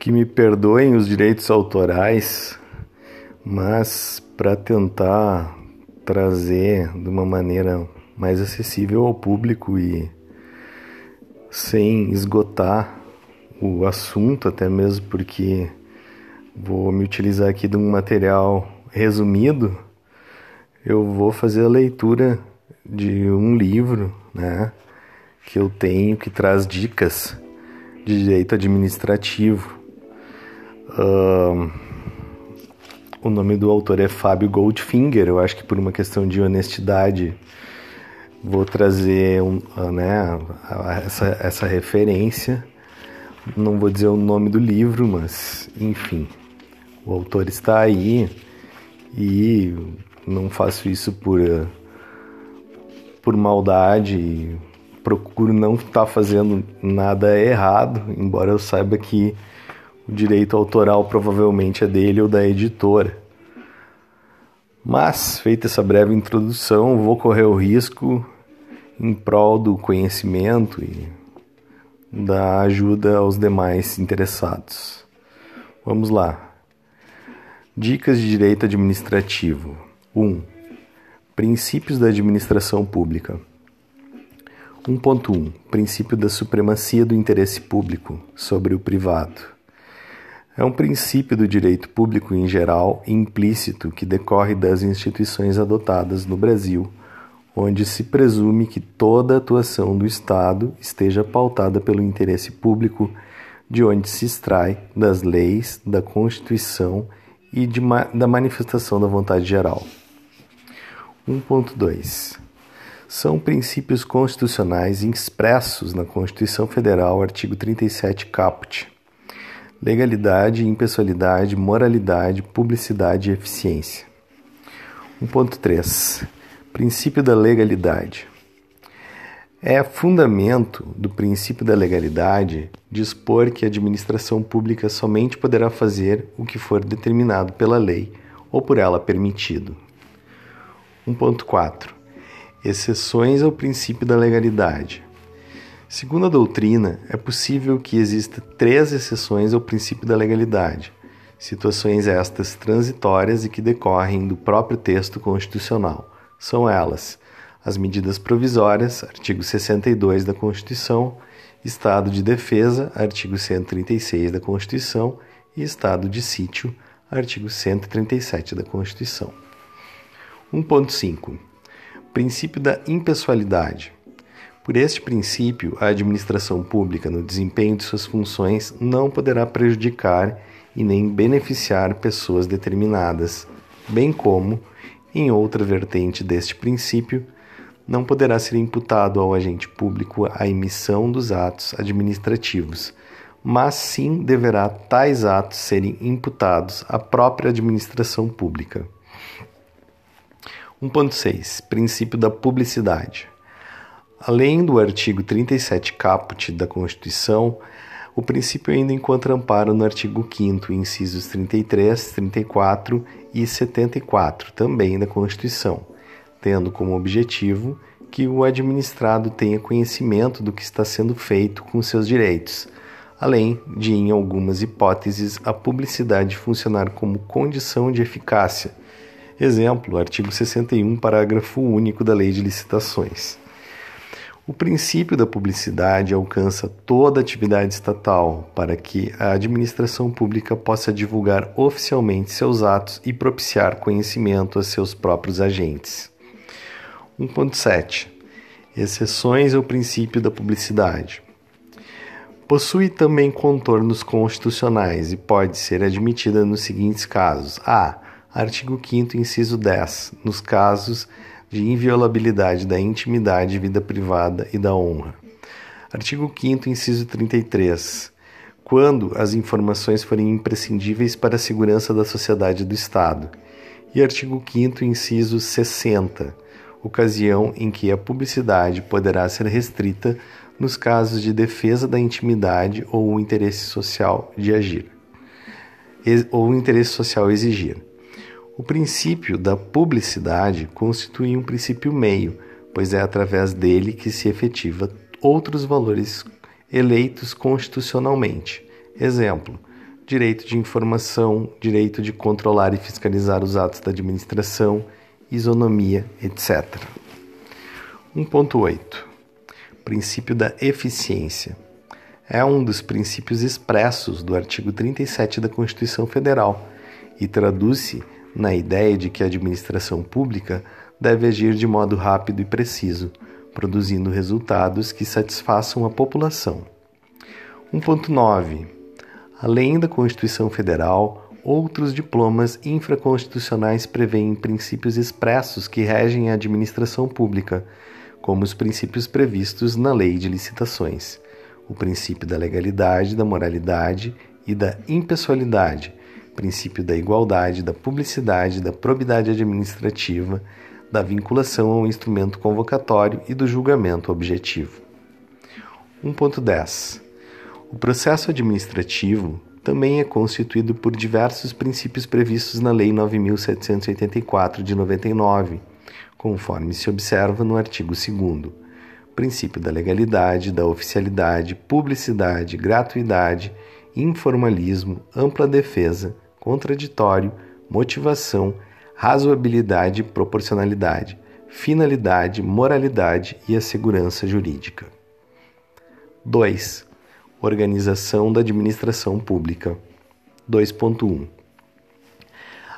que me perdoem os direitos autorais, mas para tentar trazer de uma maneira mais acessível ao público e sem esgotar o assunto, até mesmo porque vou me utilizar aqui de um material resumido, eu vou fazer a leitura de um livro, né, que eu tenho que traz dicas de direito administrativo. O nome do autor é Fábio Goldfinger, eu acho que por uma questão de honestidade vou trazer um, né, essa, essa referência. Não vou dizer o nome do livro, mas enfim, o autor está aí e não faço isso por, por maldade, procuro não estar fazendo nada errado, embora eu saiba que o direito autoral provavelmente é dele ou da editora. Mas, feita essa breve introdução, vou correr o risco em prol do conhecimento e da ajuda aos demais interessados. Vamos lá. Dicas de direito administrativo. 1. Um, princípios da administração pública. 1.1 Princípio da supremacia do interesse público sobre o privado. É um princípio do direito público em geral implícito que decorre das instituições adotadas no Brasil, onde se presume que toda atuação do Estado esteja pautada pelo interesse público, de onde se extrai das leis, da Constituição e de, da manifestação da vontade geral. 1.2 são princípios constitucionais expressos na Constituição Federal, artigo 37, caput. Legalidade, impessoalidade, moralidade, publicidade e eficiência. 1.3. Princípio da legalidade. É fundamento do princípio da legalidade dispor que a administração pública somente poderá fazer o que for determinado pela lei ou por ela permitido. 1.4 exceções ao princípio da legalidade. Segundo a doutrina, é possível que exista três exceções ao princípio da legalidade, situações estas transitórias e que decorrem do próprio texto constitucional. São elas: as medidas provisórias, artigo 62 da Constituição, estado de defesa, artigo 136 da Constituição, e estado de sítio, artigo 137 da Constituição. 1.5 Princípio da impessoalidade. Por este princípio, a administração pública, no desempenho de suas funções, não poderá prejudicar e nem beneficiar pessoas determinadas, bem como, em outra vertente deste princípio, não poderá ser imputado ao agente público a emissão dos atos administrativos, mas sim deverá tais atos serem imputados à própria administração pública. 1.6 Princípio da publicidade. Além do artigo 37 caput da Constituição, o princípio ainda encontra amparo no artigo 5 incisos 33, 34 e 74, também da Constituição, tendo como objetivo que o administrado tenha conhecimento do que está sendo feito com seus direitos, além de, em algumas hipóteses, a publicidade funcionar como condição de eficácia Exemplo, artigo 61, parágrafo único da Lei de Licitações. O princípio da publicidade alcança toda atividade estatal para que a administração pública possa divulgar oficialmente seus atos e propiciar conhecimento a seus próprios agentes. 1.7 Exceções ao princípio da publicidade. Possui também contornos constitucionais e pode ser admitida nos seguintes casos: a Artigo 5 inciso 10, nos casos de inviolabilidade da intimidade, vida privada e da honra. Artigo 5 inciso 33, quando as informações forem imprescindíveis para a segurança da sociedade do Estado. E artigo 5 inciso 60, ocasião em que a publicidade poderá ser restrita nos casos de defesa da intimidade ou o interesse social de agir, ou o interesse social exigir. O princípio da publicidade constitui um princípio meio, pois é através dele que se efetiva outros valores eleitos constitucionalmente. Exemplo: direito de informação, direito de controlar e fiscalizar os atos da administração, isonomia, etc. 1.8 Princípio da eficiência. É um dos princípios expressos do artigo 37 da Constituição Federal e traduz-se na ideia de que a administração pública deve agir de modo rápido e preciso, produzindo resultados que satisfaçam a população. 1.9. Além da Constituição Federal, outros diplomas infraconstitucionais prevêem princípios expressos que regem a administração pública, como os princípios previstos na Lei de Licitações, o princípio da legalidade, da moralidade e da impessoalidade, princípio da igualdade, da publicidade, da probidade administrativa, da vinculação ao instrumento convocatório e do julgamento objetivo. 1.10. O processo administrativo também é constituído por diversos princípios previstos na Lei 9784 de 99, conforme se observa no artigo 2 princípio da legalidade, da oficialidade, publicidade, gratuidade, informalismo, ampla defesa, contraditório, motivação, razoabilidade proporcionalidade, finalidade, moralidade e a segurança jurídica. 2. Organização da administração pública. 2.1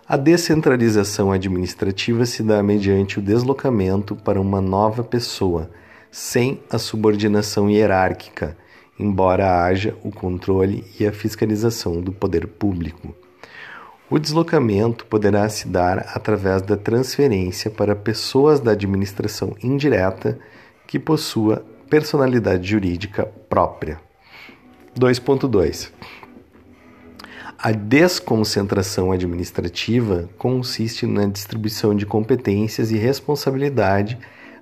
A descentralização administrativa se dá mediante o deslocamento para uma nova pessoa, sem a subordinação hierárquica, embora haja o controle e a fiscalização do poder público. O deslocamento poderá se dar através da transferência para pessoas da administração indireta que possua personalidade jurídica própria. 2.2 A desconcentração administrativa consiste na distribuição de competências e responsabilidade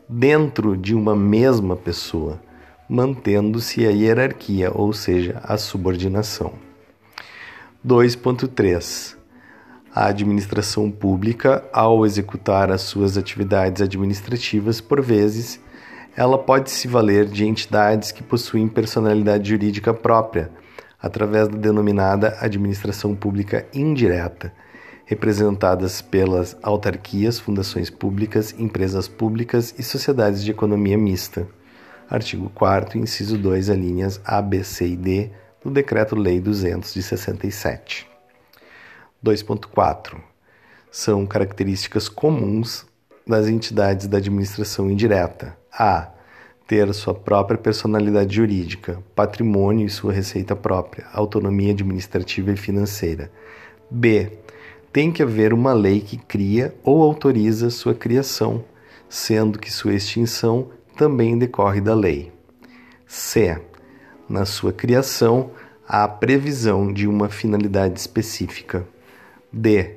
dentro de uma mesma pessoa, mantendo-se a hierarquia, ou seja, a subordinação. 2.3 a administração pública, ao executar as suas atividades administrativas, por vezes, ela pode se valer de entidades que possuem personalidade jurídica própria, através da denominada administração pública indireta, representadas pelas autarquias, fundações públicas, empresas públicas e sociedades de economia mista. Artigo 4 inciso 2, alíneas A, B, C e D do Decreto-Lei 200 de 67. 2.4 são características comuns das entidades da administração indireta. A. Ter sua própria personalidade jurídica, patrimônio e sua receita própria, autonomia administrativa e financeira. B. Tem que haver uma lei que cria ou autoriza sua criação, sendo que sua extinção também decorre da lei. C. Na sua criação, há previsão de uma finalidade específica. D.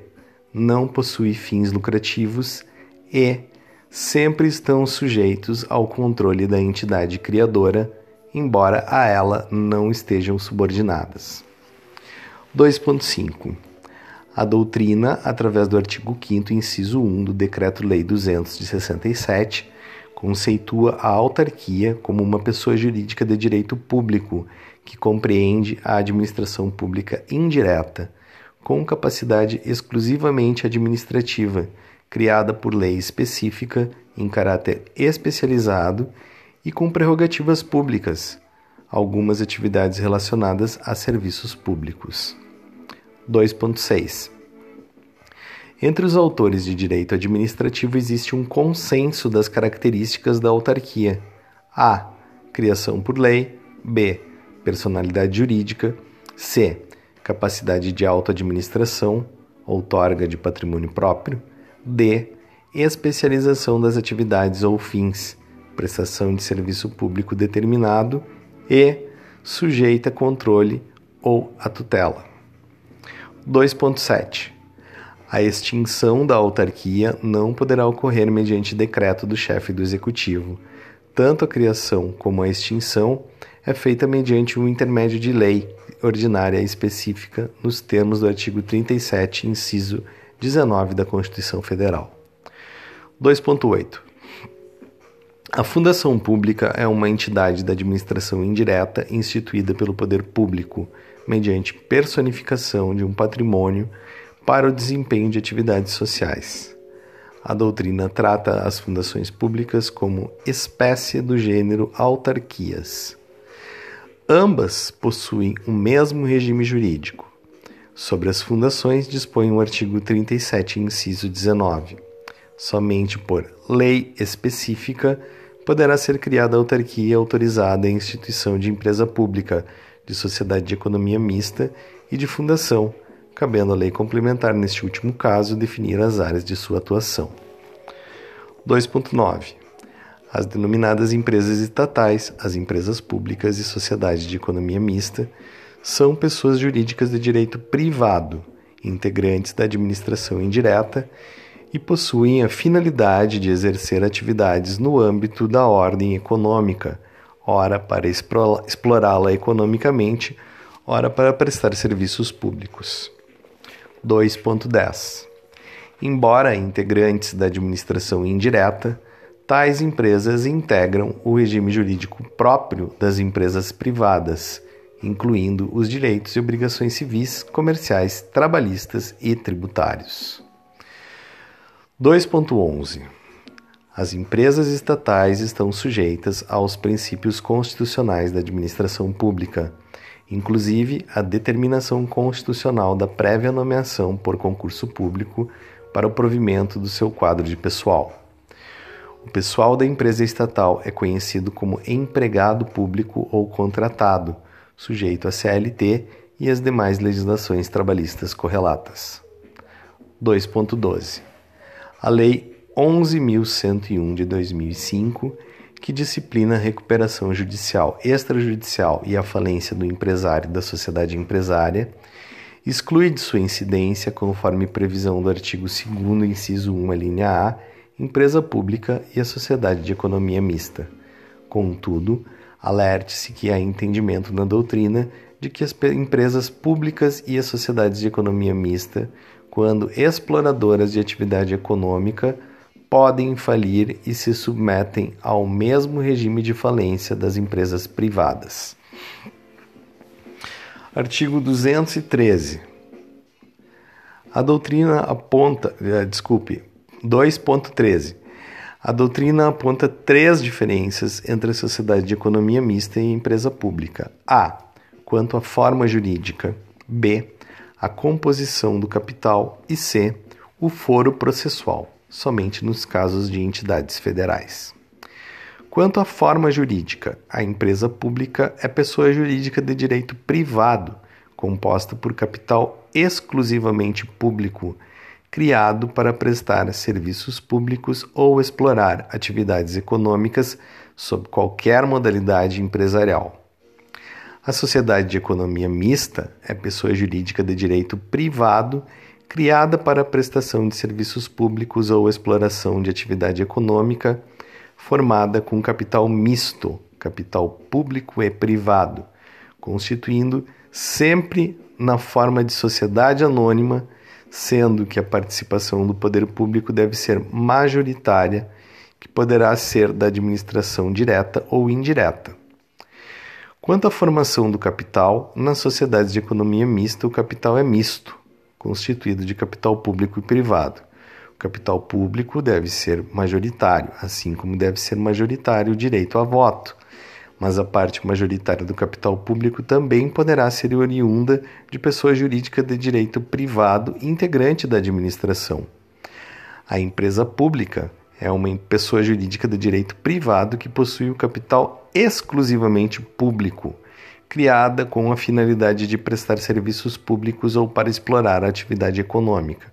Não possui fins lucrativos e sempre estão sujeitos ao controle da entidade criadora, embora a ela não estejam subordinadas. 2.5. A doutrina, através do artigo 5 inciso 1 do Decreto-Lei 200 de 67, conceitua a autarquia como uma pessoa jurídica de direito público que compreende a administração pública indireta com capacidade exclusivamente administrativa, criada por lei específica em caráter especializado e com prerrogativas públicas, algumas atividades relacionadas a serviços públicos. 2.6 Entre os autores de direito administrativo existe um consenso das características da autarquia: a. criação por lei, b. personalidade jurídica, c capacidade de autoadministração, outorga de patrimônio próprio, D. Especialização das atividades ou fins, prestação de serviço público determinado e sujeita a controle ou a tutela. 2.7. A extinção da autarquia não poderá ocorrer mediante decreto do chefe do executivo. Tanto a criação como a extinção é feita mediante um intermédio de lei ordinária específica nos termos do artigo 37, inciso 19 da Constituição Federal. 2.8. A fundação pública é uma entidade da administração indireta instituída pelo poder público, mediante personificação de um patrimônio para o desempenho de atividades sociais. A doutrina trata as fundações públicas como espécie do gênero autarquias. Ambas possuem o mesmo regime jurídico. Sobre as fundações dispõe o artigo 37, inciso 19. Somente por lei específica poderá ser criada autarquia autorizada em instituição de empresa pública, de sociedade de economia mista e de fundação, cabendo à lei complementar, neste último caso, definir as áreas de sua atuação. 2.9. As denominadas empresas estatais, as empresas públicas e sociedades de economia mista são pessoas jurídicas de direito privado, integrantes da administração indireta e possuem a finalidade de exercer atividades no âmbito da ordem econômica, ora para explorá-la economicamente, ora para prestar serviços públicos. 2.10 Embora integrantes da administração indireta, tais empresas integram o regime jurídico próprio das empresas privadas, incluindo os direitos e obrigações civis, comerciais, trabalhistas e tributários. 2.11 As empresas estatais estão sujeitas aos princípios constitucionais da administração pública, inclusive a determinação constitucional da prévia nomeação por concurso público para o provimento do seu quadro de pessoal. O pessoal da empresa estatal é conhecido como empregado público ou contratado, sujeito a CLT e as demais legislações trabalhistas correlatas. 2.12 a Lei 11.101 de 2005, que disciplina a recuperação judicial extrajudicial e a falência do empresário e da sociedade empresária, exclui de sua incidência, conforme previsão do artigo 2, inciso 1, a linha A, empresa pública e a sociedade de economia mista. Contudo, alerte-se que há entendimento na doutrina de que as empresas públicas e as sociedades de economia mista quando exploradoras de atividade econômica podem falir e se submetem ao mesmo regime de falência das empresas privadas. Artigo 213. A doutrina aponta, eh, desculpe, 2.13. A doutrina aponta três diferenças entre a sociedade de economia mista e a empresa pública. A. Quanto à forma jurídica. B a composição do capital e C, o foro processual, somente nos casos de entidades federais. Quanto à forma jurídica, a empresa pública é pessoa jurídica de direito privado, composta por capital exclusivamente público, criado para prestar serviços públicos ou explorar atividades econômicas sob qualquer modalidade empresarial. A sociedade de economia mista é pessoa jurídica de direito privado criada para prestação de serviços públicos ou exploração de atividade econômica, formada com capital misto, capital público e privado, constituindo sempre na forma de sociedade anônima, sendo que a participação do poder público deve ser majoritária, que poderá ser da administração direta ou indireta. Quanto à formação do capital, nas sociedades de economia mista, o capital é misto, constituído de capital público e privado. O capital público deve ser majoritário, assim como deve ser majoritário o direito a voto. Mas a parte majoritária do capital público também poderá ser oriunda de pessoa jurídica de direito privado integrante da administração. A empresa pública é uma pessoa jurídica de direito privado que possui o capital exclusivamente público, criada com a finalidade de prestar serviços públicos ou para explorar a atividade econômica.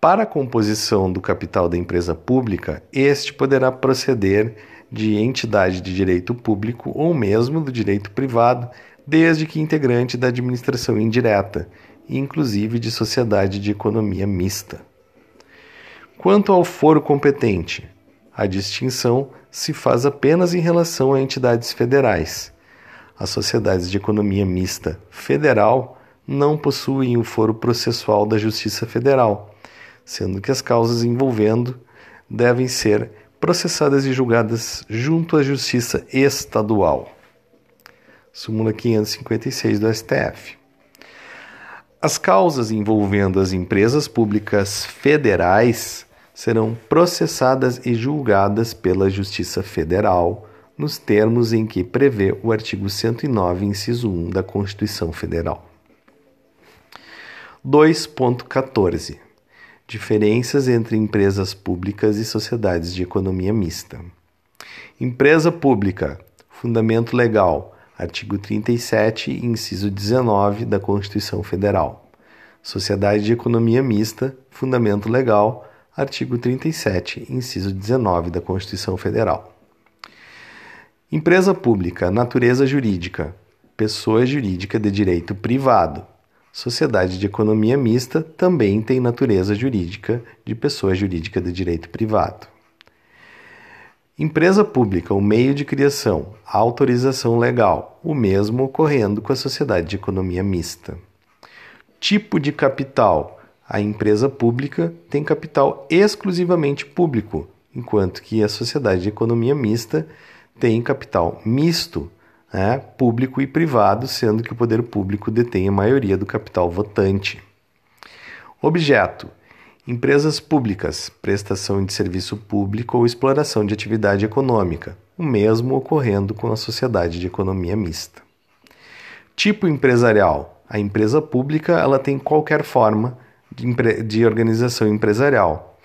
Para a composição do capital da empresa pública, este poderá proceder de entidade de direito público ou mesmo do direito privado, desde que integrante da administração indireta, inclusive de sociedade de economia mista. Quanto ao foro competente, a distinção se faz apenas em relação a entidades federais. As sociedades de economia mista federal não possuem o foro processual da Justiça Federal, sendo que as causas envolvendo devem ser processadas e julgadas junto à Justiça Estadual. Súmula 556 do STF. As causas envolvendo as empresas públicas federais serão processadas e julgadas pela Justiça Federal nos termos em que prevê o artigo 109, inciso 1 da Constituição Federal. 2.14 Diferenças entre empresas públicas e sociedades de economia mista. Empresa pública, fundamento legal, artigo 37, inciso 19 da Constituição Federal. Sociedade de economia mista, fundamento legal, artigo 37, inciso 19 da Constituição Federal. Empresa pública, natureza jurídica, pessoa jurídica de direito privado. Sociedade de economia mista também tem natureza jurídica de pessoa jurídica de direito privado. Empresa pública, o meio de criação, autorização legal, o mesmo ocorrendo com a sociedade de economia mista. Tipo de capital, a empresa pública tem capital exclusivamente público, enquanto que a sociedade de economia mista tem capital misto, né, público e privado, sendo que o poder público detém a maioria do capital votante. Objeto: empresas públicas, prestação de serviço público ou exploração de atividade econômica, o mesmo ocorrendo com a sociedade de economia mista. Tipo empresarial: a empresa pública ela tem qualquer forma de, de organização empresarial.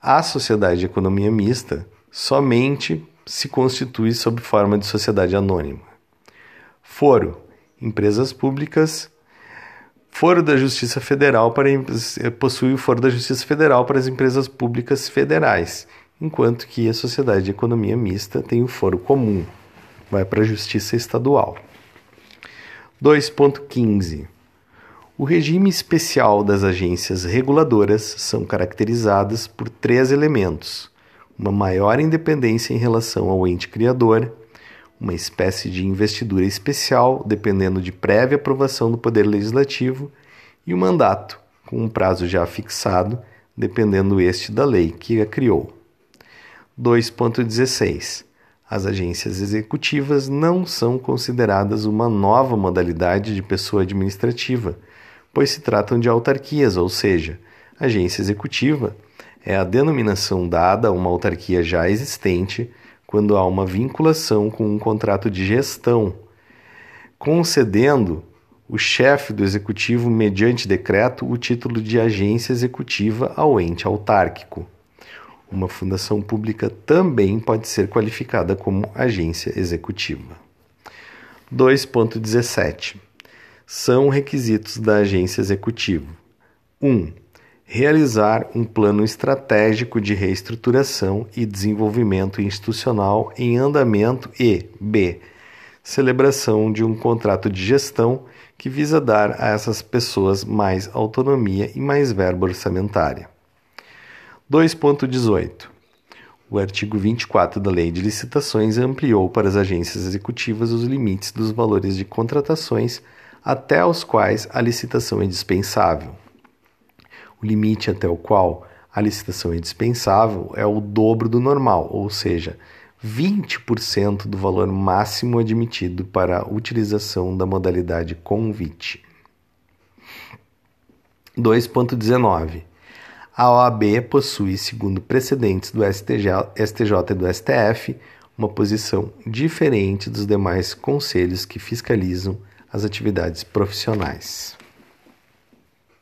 A sociedade de economia mista somente se constitui sob forma de sociedade anônima. Foro: empresas públicas. Foro da Justiça Federal para possui o foro da Justiça Federal para as empresas públicas federais, enquanto que a sociedade de economia mista tem o foro comum, vai para a Justiça Estadual. 2.15 o regime especial das agências reguladoras são caracterizadas por três elementos: uma maior independência em relação ao ente criador, uma espécie de investidura especial, dependendo de prévia aprovação do Poder Legislativo, e o um mandato, com um prazo já fixado, dependendo este da lei que a criou. 2.16 As agências executivas não são consideradas uma nova modalidade de pessoa administrativa pois se tratam de autarquias, ou seja, agência executiva é a denominação dada a uma autarquia já existente quando há uma vinculação com um contrato de gestão, concedendo o chefe do executivo, mediante decreto, o título de agência executiva ao ente autárquico. Uma fundação pública também pode ser qualificada como agência executiva. 2.17 são requisitos da agência executiva. 1. Um, realizar um plano estratégico de reestruturação e desenvolvimento institucional em andamento e b. celebração de um contrato de gestão que visa dar a essas pessoas mais autonomia e mais verba orçamentária. 2.18 o artigo 24 da Lei de Licitações ampliou para as agências executivas os limites dos valores de contratações até os quais a licitação é dispensável. O limite até o qual a licitação é dispensável é o dobro do normal, ou seja, 20% do valor máximo admitido para a utilização da modalidade convite. 2.19. A OAB possui, segundo precedentes do STJ, STJ e do STF, uma posição diferente dos demais conselhos que fiscalizam as atividades profissionais.